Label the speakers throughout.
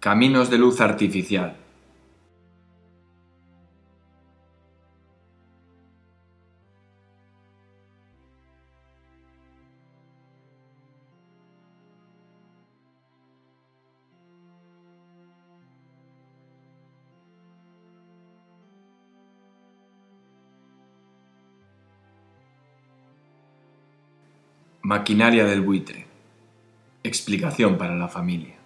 Speaker 1: Caminos de luz artificial. Maquinaria del buitre. Explicación para la familia.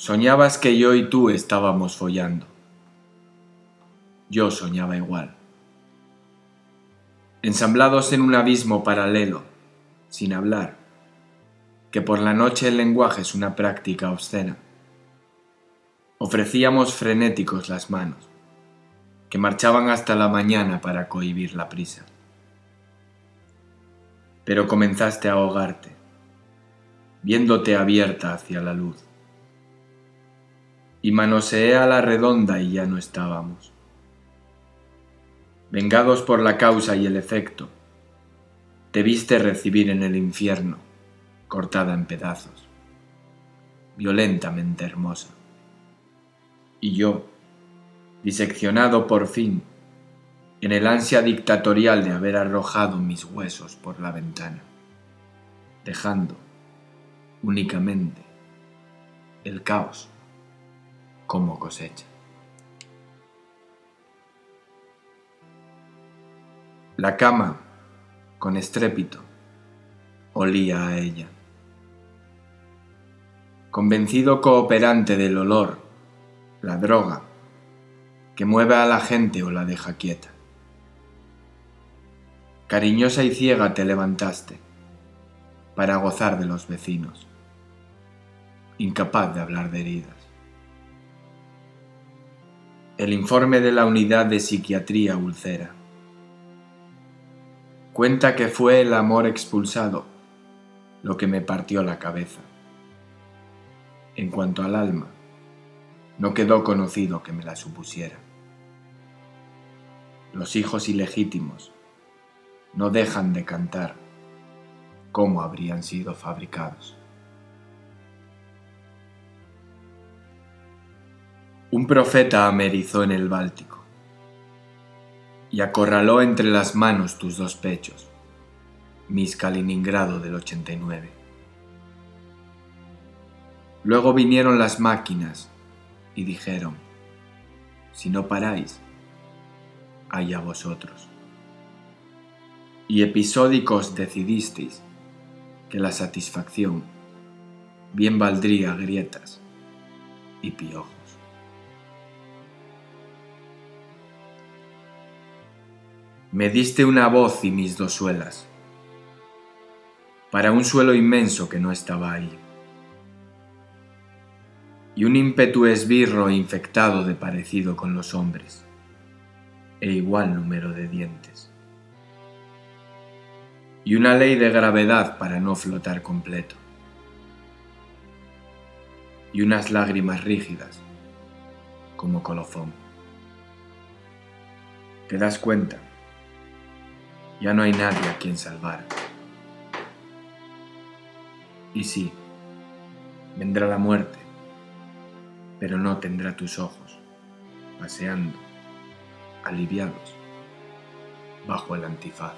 Speaker 1: Soñabas que yo y tú estábamos follando. Yo soñaba igual. Ensamblados en un abismo paralelo, sin hablar, que por la noche el lenguaje es una práctica obscena. Ofrecíamos frenéticos las manos, que marchaban hasta la mañana para cohibir la prisa. Pero comenzaste a ahogarte, viéndote abierta hacia la luz y manoseé a la redonda y ya no estábamos. Vengados por la causa y el efecto, te viste recibir en el infierno, cortada en pedazos, violentamente hermosa. Y yo, diseccionado por fin, en el ansia dictatorial de haber arrojado mis huesos por la ventana, dejando únicamente el caos como cosecha. La cama, con estrépito, olía a ella. Convencido cooperante del olor, la droga, que mueve a la gente o la deja quieta. Cariñosa y ciega te levantaste para gozar de los vecinos, incapaz de hablar de heridas. El informe de la unidad de psiquiatría ulcera. Cuenta que fue el amor expulsado lo que me partió la cabeza. En cuanto al alma, no quedó conocido que me la supusiera. Los hijos ilegítimos no dejan de cantar cómo habrían sido fabricados. Un profeta amerizó en el Báltico y acorraló entre las manos tus dos pechos, mis Kaliningrado del 89. Luego vinieron las máquinas y dijeron, si no paráis, allá vosotros. Y episódicos decidisteis que la satisfacción bien valdría grietas y piojos. Me diste una voz y mis dos suelas, para un suelo inmenso que no estaba ahí, y un ímpetu esbirro infectado de parecido con los hombres, e igual número de dientes, y una ley de gravedad para no flotar completo, y unas lágrimas rígidas como colofón. ¿Te das cuenta? Ya no hay nadie a quien salvar. Y sí, vendrá la muerte, pero no tendrá tus ojos, paseando, aliviados, bajo el antifaz.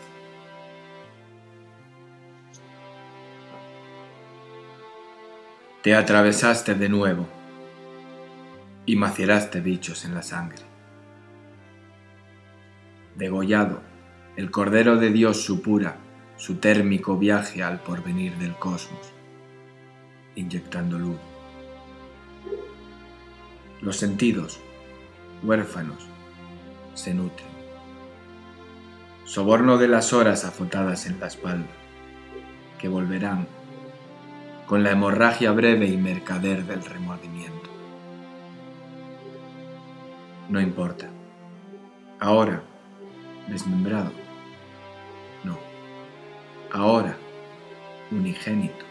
Speaker 1: Te atravesaste de nuevo y maceraste bichos en la sangre. Degollado el Cordero de Dios supura su térmico viaje al porvenir del cosmos, inyectando luz. Los sentidos, huérfanos, se nutren. Soborno de las horas azotadas en la espalda, que volverán con la hemorragia breve y mercader del remordimiento. No importa. Ahora, desmembrado. Ahora, unigénito.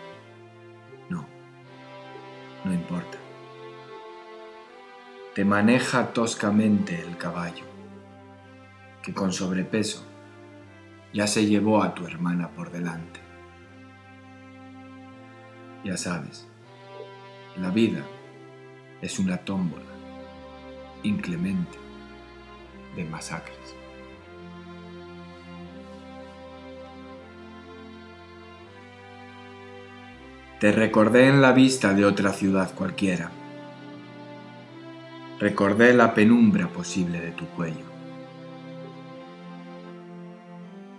Speaker 1: No. No importa. Te maneja toscamente el caballo, que con sobrepeso ya se llevó a tu hermana por delante. Ya sabes, la vida es una tómbola inclemente de masacres. Te recordé en la vista de otra ciudad cualquiera. Recordé la penumbra posible de tu cuello.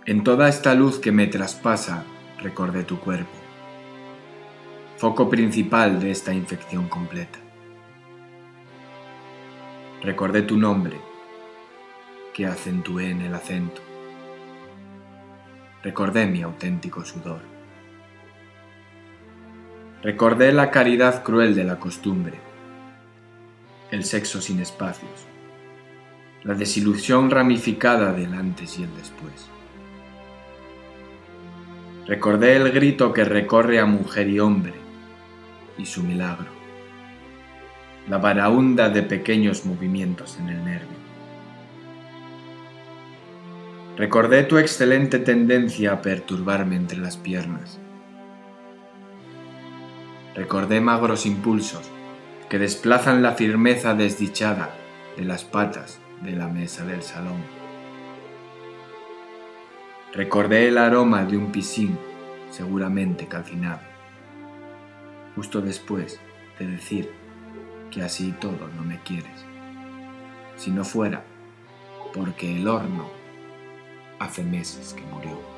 Speaker 1: En toda esta luz que me traspasa, recordé tu cuerpo, foco principal de esta infección completa. Recordé tu nombre, que acentué en el acento. Recordé mi auténtico sudor. Recordé la caridad cruel de la costumbre, el sexo sin espacios, la desilusión ramificada del antes y el después. Recordé el grito que recorre a mujer y hombre y su milagro, la varaunda de pequeños movimientos en el nervio. Recordé tu excelente tendencia a perturbarme entre las piernas. Recordé magros impulsos que desplazan la firmeza desdichada de las patas de la mesa del salón. Recordé el aroma de un pisín seguramente calcinado, justo después de decir que así todo no me quieres, si no fuera porque el horno hace meses que murió.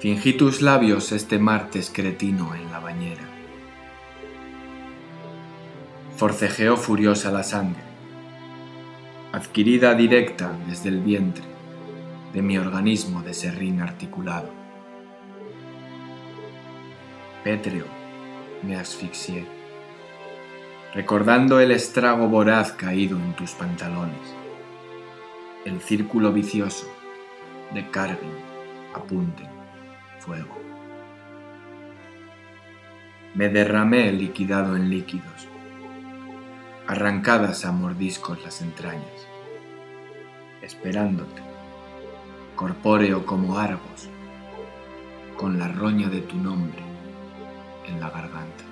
Speaker 1: Fingí tus labios este martes cretino en la bañera. Forcejeó furiosa la sangre adquirida directa desde el vientre de mi organismo de serrín articulado. Pétreo, me asfixié, recordando el estrago voraz caído en tus pantalones, el círculo vicioso de carguen, apunten, fuego. Me derramé liquidado en líquidos, arrancadas a mordiscos las entrañas, esperándote, corpóreo como Argos, con la roña de tu nombre en la garganta.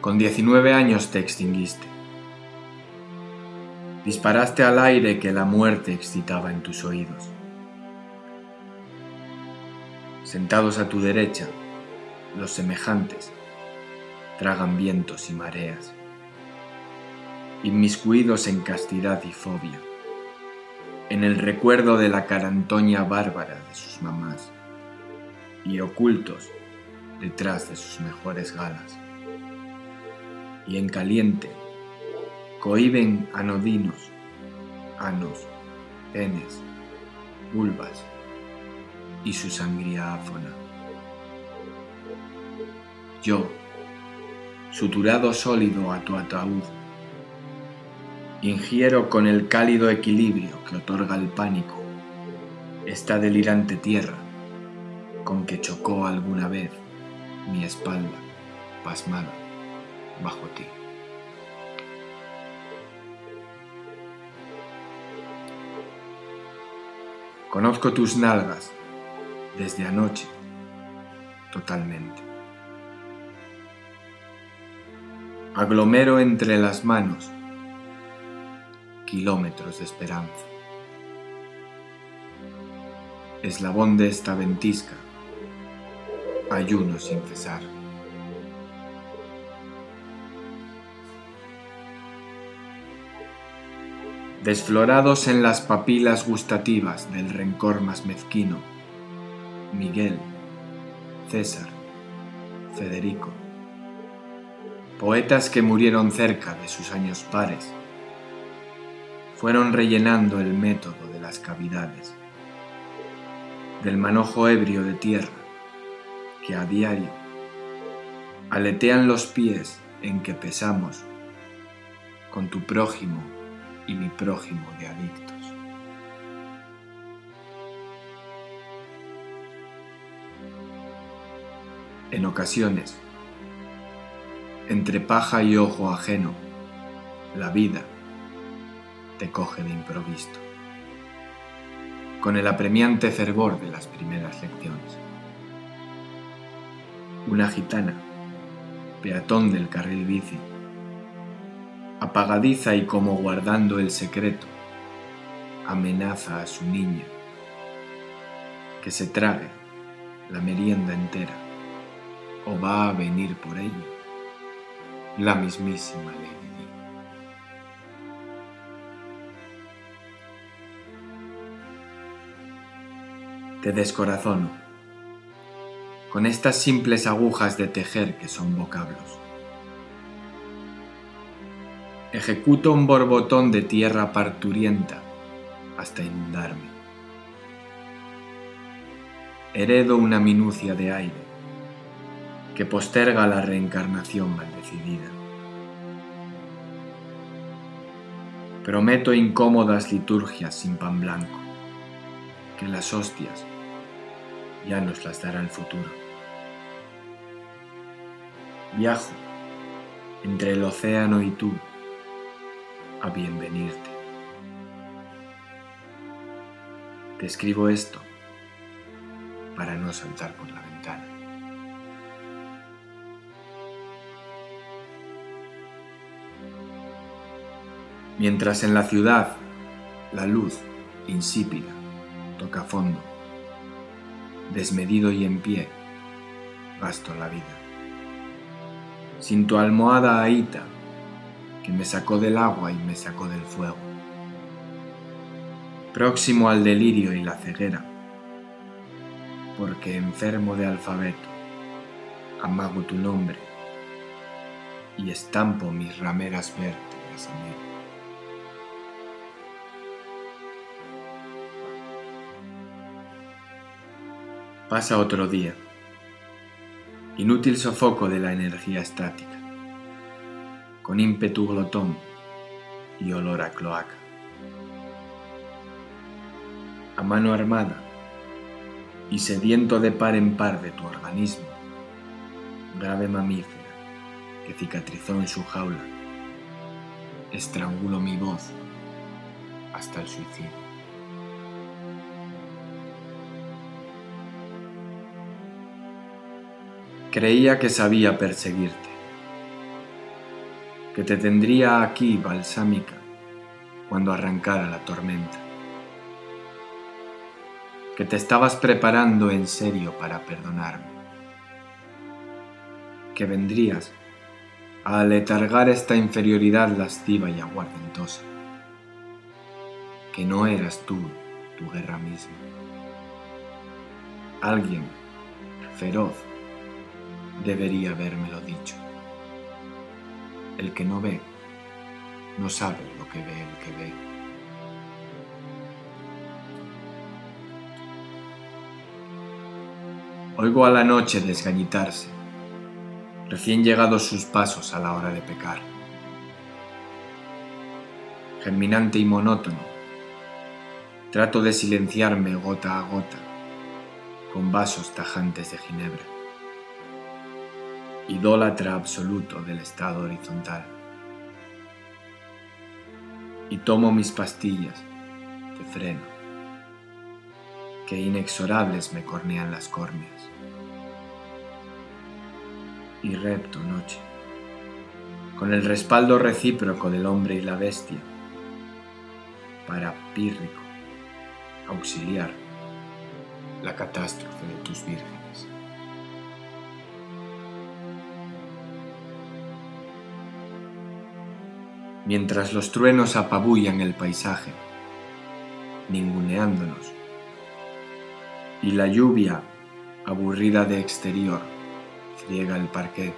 Speaker 1: Con 19 años te extinguiste. Disparaste al aire que la muerte excitaba en tus oídos. Sentados a tu derecha, los semejantes tragan vientos y mareas, inmiscuidos en castidad y fobia, en el recuerdo de la carantoña bárbara de sus mamás y ocultos detrás de sus mejores galas. Y en caliente cohiben anodinos, anos, penes, vulvas y su sangría áfona yo, suturado sólido a tu ataúd, ingiero con el cálido equilibrio que otorga el pánico esta delirante tierra con que chocó alguna vez mi espalda pasmada bajo ti. Conozco tus nalgas desde anoche totalmente. aglomero entre las manos kilómetros de esperanza. Eslabón de esta ventisca, ayuno sin cesar. Desflorados en las papilas gustativas del rencor más mezquino, Miguel, César, Federico. Poetas que murieron cerca de sus años pares fueron rellenando el método de las cavidades, del manojo ebrio de tierra que a diario aletean los pies en que pesamos con tu prójimo y mi prójimo de adictos. En ocasiones, entre paja y ojo ajeno, la vida te coge de improviso, con el apremiante fervor de las primeras lecciones. Una gitana, peatón del carril bici, apagadiza y como guardando el secreto, amenaza a su niña que se trague la merienda entera o va a venir por ella la mismísima Lady Te descorazono con estas simples agujas de tejer que son vocablos. Ejecuto un borbotón de tierra parturienta hasta inundarme. Heredo una minucia de aire que posterga la reencarnación maldecidida. Prometo incómodas liturgias sin pan blanco, que las hostias ya nos las dará el futuro. Viajo entre el océano y tú a bienvenirte. Te escribo esto para no saltar por la ventana. Mientras en la ciudad la luz insípida toca fondo, desmedido y en pie, gasto la vida. Sin tu almohada ahita, que me sacó del agua y me sacó del fuego. Próximo al delirio y la ceguera, porque enfermo de alfabeto, amago tu nombre y estampo mis rameras vértebras en él. Pasa otro día. Inútil sofoco de la energía estática, con ímpetu glotón y olor a cloaca. A mano armada y sediento de par en par de tu organismo, grave mamífera que cicatrizó en su jaula, estrangulo mi voz hasta el suicidio. Creía que sabía perseguirte, que te tendría aquí balsámica cuando arrancara la tormenta, que te estabas preparando en serio para perdonarme, que vendrías a aletargar esta inferioridad lasciva y aguardentosa, que no eras tú tu guerra misma. Alguien feroz debería habérmelo dicho. El que no ve, no sabe lo que ve el que ve. Oigo a la noche desgañitarse, recién llegados sus pasos a la hora de pecar. Germinante y monótono, trato de silenciarme gota a gota con vasos tajantes de ginebra idólatra absoluto del estado horizontal. Y tomo mis pastillas de freno, que inexorables me cornean las córneas. Y repto noche, con el respaldo recíproco del hombre y la bestia, para pírrico auxiliar la catástrofe de tus vírgenes. Mientras los truenos apabullan el paisaje, ninguneándonos, y la lluvia, aburrida de exterior, friega el parquet,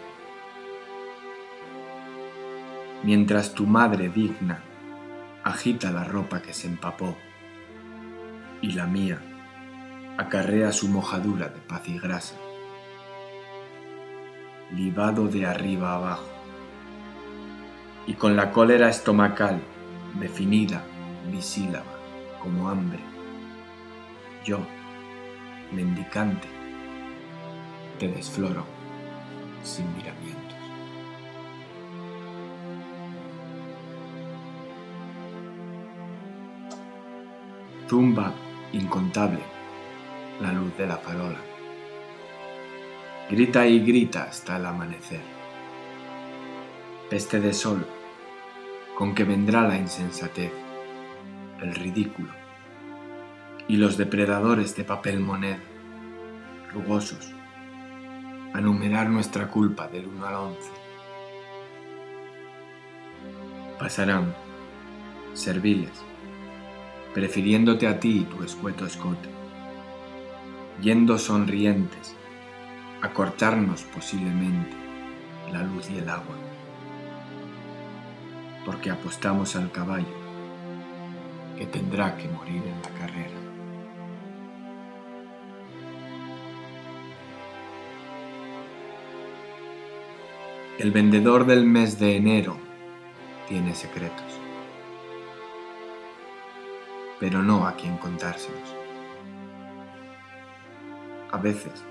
Speaker 1: mientras tu madre digna agita la ropa que se empapó y la mía acarrea su mojadura de paz y grasa, libado de arriba abajo, y con la cólera estomacal definida bisílaba como hambre, yo, mendicante, te desfloro sin miramientos. Zumba incontable la luz de la farola. Grita y grita hasta el amanecer. Peste de sol, con que vendrá la insensatez, el ridículo y los depredadores de papel moneda, rugosos, a numerar nuestra culpa del 1 al 11. Pasarán, serviles, prefiriéndote a ti y tu escueto escote, yendo sonrientes a cortarnos posiblemente la luz y el agua, porque apostamos al caballo que tendrá que morir en la carrera. El vendedor del mes de enero tiene secretos, pero no a quien contárselos. A veces,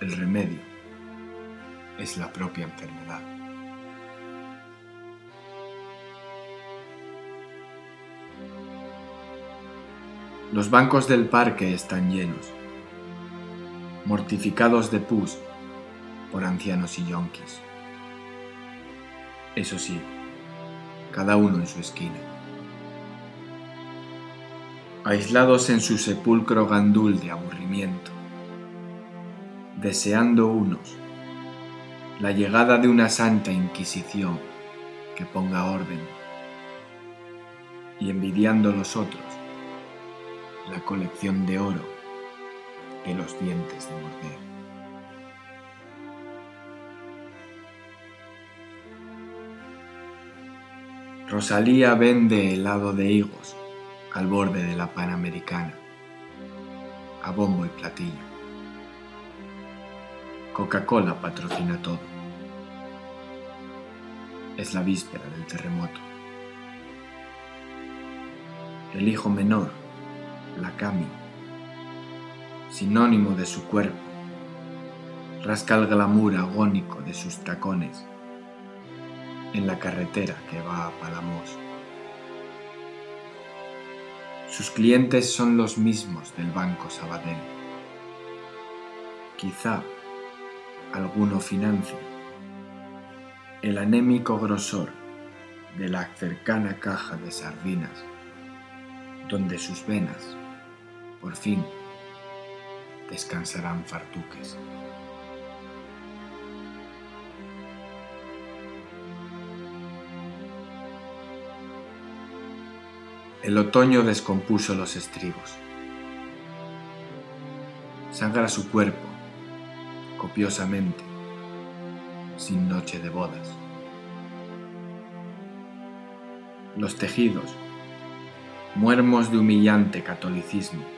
Speaker 1: el remedio es la propia enfermedad. Los bancos del parque están llenos, mortificados de pus por ancianos y yonkis eso sí, cada uno en su esquina. Aislados en su sepulcro gandul de aburrimiento, deseando unos la llegada de una santa inquisición que ponga orden y envidiando los otros la colección de oro de los dientes de morder. Rosalía vende helado de higos al borde de la Panamericana, a bombo y platillo. Coca-Cola patrocina todo. Es la víspera del terremoto. El hijo menor, la Cami, sinónimo de su cuerpo, rasca el glamour agónico de sus tacones en la carretera que va a Palamos. Sus clientes son los mismos del Banco Sabadell. Quizá alguno financia el anémico grosor de la cercana caja de sardinas, donde sus venas, por fin, descansarán fartuques. El otoño descompuso los estribos. Sangra su cuerpo, copiosamente, sin noche de bodas. Los tejidos, muermos de humillante catolicismo,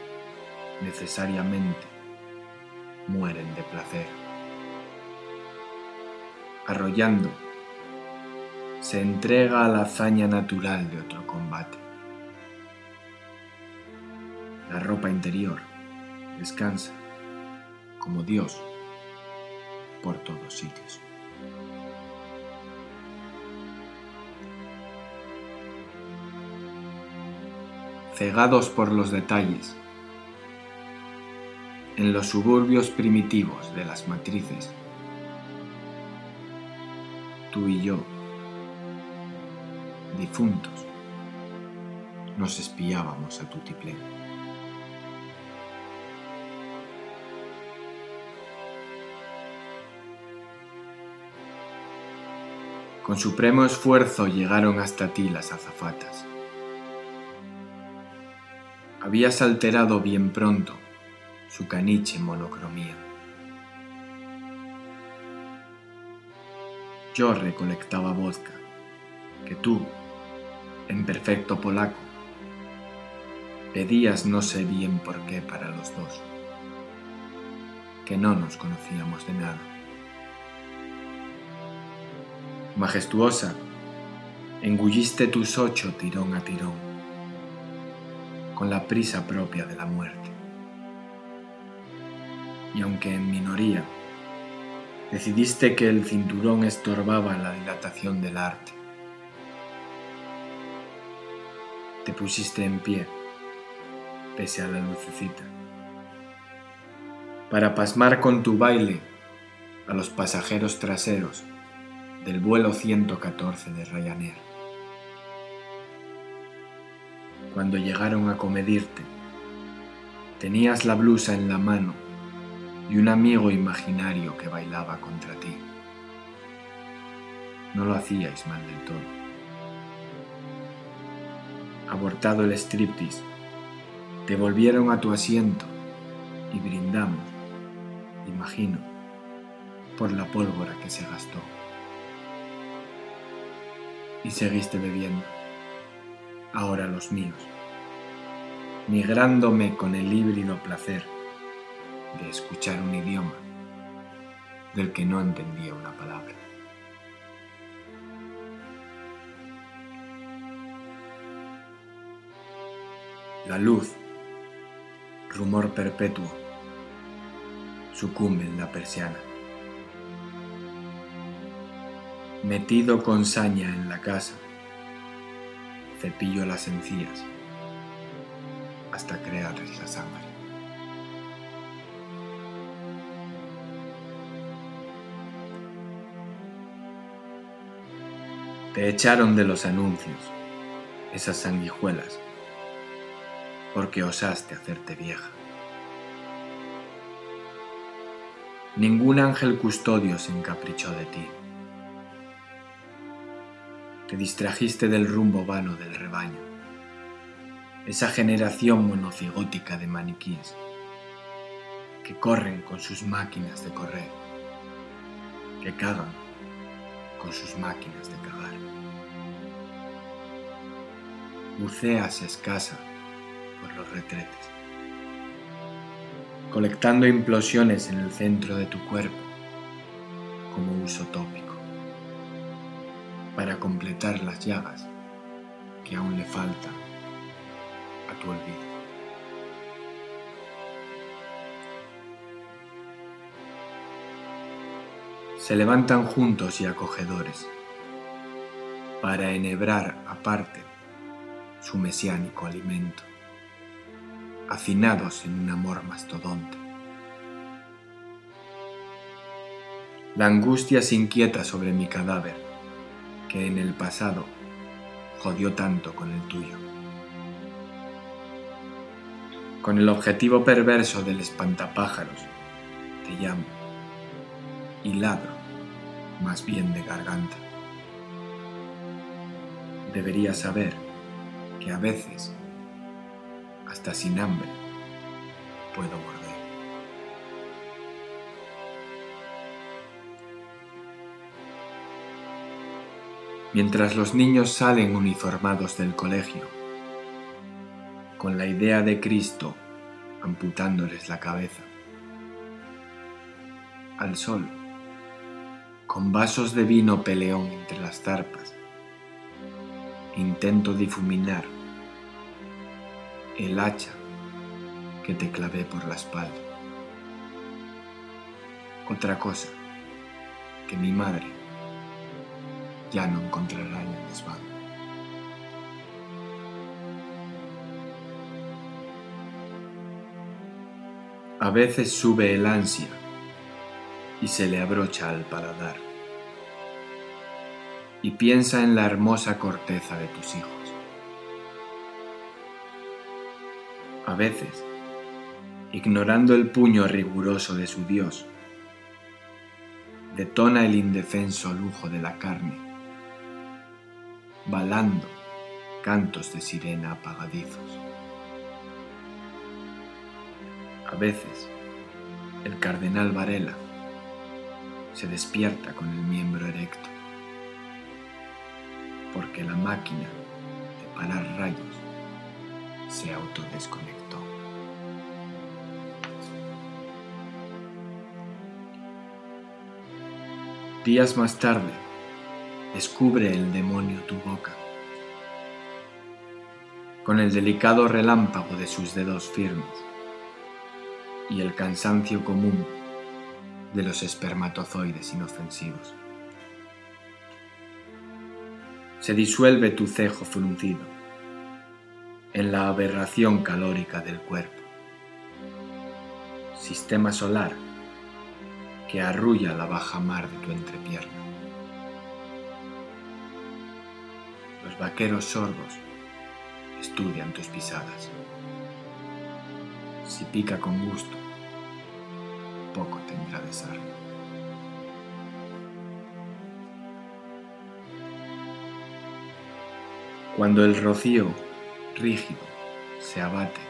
Speaker 1: necesariamente mueren de placer. Arrollando, se entrega a la hazaña natural de otro combate la ropa interior descansa como Dios por todos sitios. Cegados por los detalles, en los suburbios primitivos de las matrices, tú y yo, difuntos, nos espiábamos a tutiplén. Con supremo esfuerzo llegaron hasta ti las azafatas. Habías alterado bien pronto su caniche monocromía. Yo recolectaba vodka, que tú, en perfecto polaco. Pedías no sé bien por qué para los dos, que no nos conocíamos de nada. Majestuosa, engulliste tus ocho tirón a tirón, con la prisa propia de la muerte. Y aunque en minoría, decidiste que el cinturón estorbaba la dilatación del arte. Te pusiste en pie, pese a la lucecita, para pasmar con tu baile a los pasajeros traseros del vuelo 114 de Ryanair. Cuando llegaron a comedirte, tenías la blusa en la mano y un amigo imaginario que bailaba contra ti. No lo hacíais mal del todo. Abortado el striptease, te volvieron a tu asiento y brindamos, imagino, por la pólvora que se gastó. Y seguiste bebiendo, ahora los míos, migrándome con el híbrido placer de escuchar un idioma del que no entendía una palabra. La luz, rumor perpetuo, sucumbe en la persiana. Metido con saña en la casa, cepillo las encías hasta crearles la sangre. Te echaron de los anuncios, esas sanguijuelas, porque osaste hacerte vieja. Ningún ángel custodio se encaprichó de ti. Te distrajiste del rumbo vano del rebaño, esa generación monocigótica de maniquíes que corren con sus máquinas de correr, que cagan con sus máquinas de cagar. Buceas escasa por los retretes, colectando implosiones en el centro de tu cuerpo como uso tópico, para completar las llagas que aún le faltan a tu olvido. Se levantan juntos y acogedores para enhebrar aparte su mesiánico alimento, hacinados en un amor mastodonte. La angustia se inquieta sobre mi cadáver, que en el pasado jodió tanto con el tuyo. Con el objetivo perverso del espantapájaros, te llamo y ladro más bien de garganta. Debería saber que a veces, hasta sin hambre, puedo morder. Mientras los niños salen uniformados del colegio, con la idea de Cristo amputándoles la cabeza, al sol con vasos de vino peleón entre las zarpas. Intento difuminar el hacha que te clavé por la espalda. Otra cosa que mi madre ya no encontrará en el desván. A veces sube el ansia y se le abrocha al paladar. Y piensa en la hermosa corteza de tus hijos. A veces, ignorando el puño riguroso de su Dios, detona el indefenso lujo de la carne, balando cantos de sirena apagadizos. A veces, el cardenal Varela se despierta con el miembro erecto, porque la máquina de parar rayos, se autodesconectó. Días más tarde, descubre el demonio tu boca. Con el delicado relámpago de sus dedos firmes y el cansancio común de los espermatozoides inofensivos. Se disuelve tu cejo fruncido en la aberración calórica del cuerpo. Sistema solar que arrulla la baja mar de tu entrepierna. Los vaqueros sordos estudian tus pisadas. Si pica con gusto, poco tendrá de sarna. Cuando el rocío rígido se abate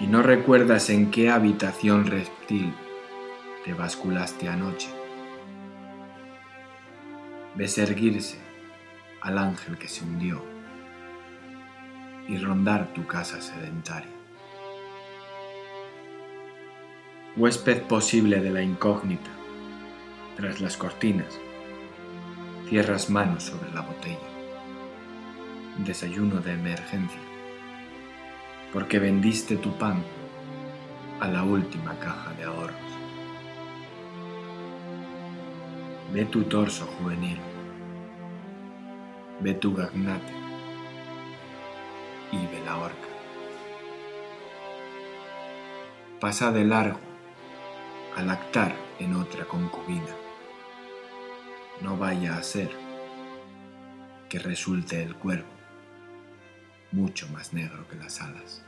Speaker 1: y no recuerdas en qué habitación reptil te basculaste anoche, ves erguirse al ángel que se hundió y rondar tu casa sedentaria. Huésped posible de la incógnita, tras las cortinas, cierras manos sobre la botella. Desayuno de emergencia, porque vendiste tu pan a la última caja de ahorros. Ve tu torso juvenil, ve tu gagnate y ve la horca. Pasa de largo al actar en otra concubina. No vaya a ser que resulte el cuervo mucho más negro que las alas.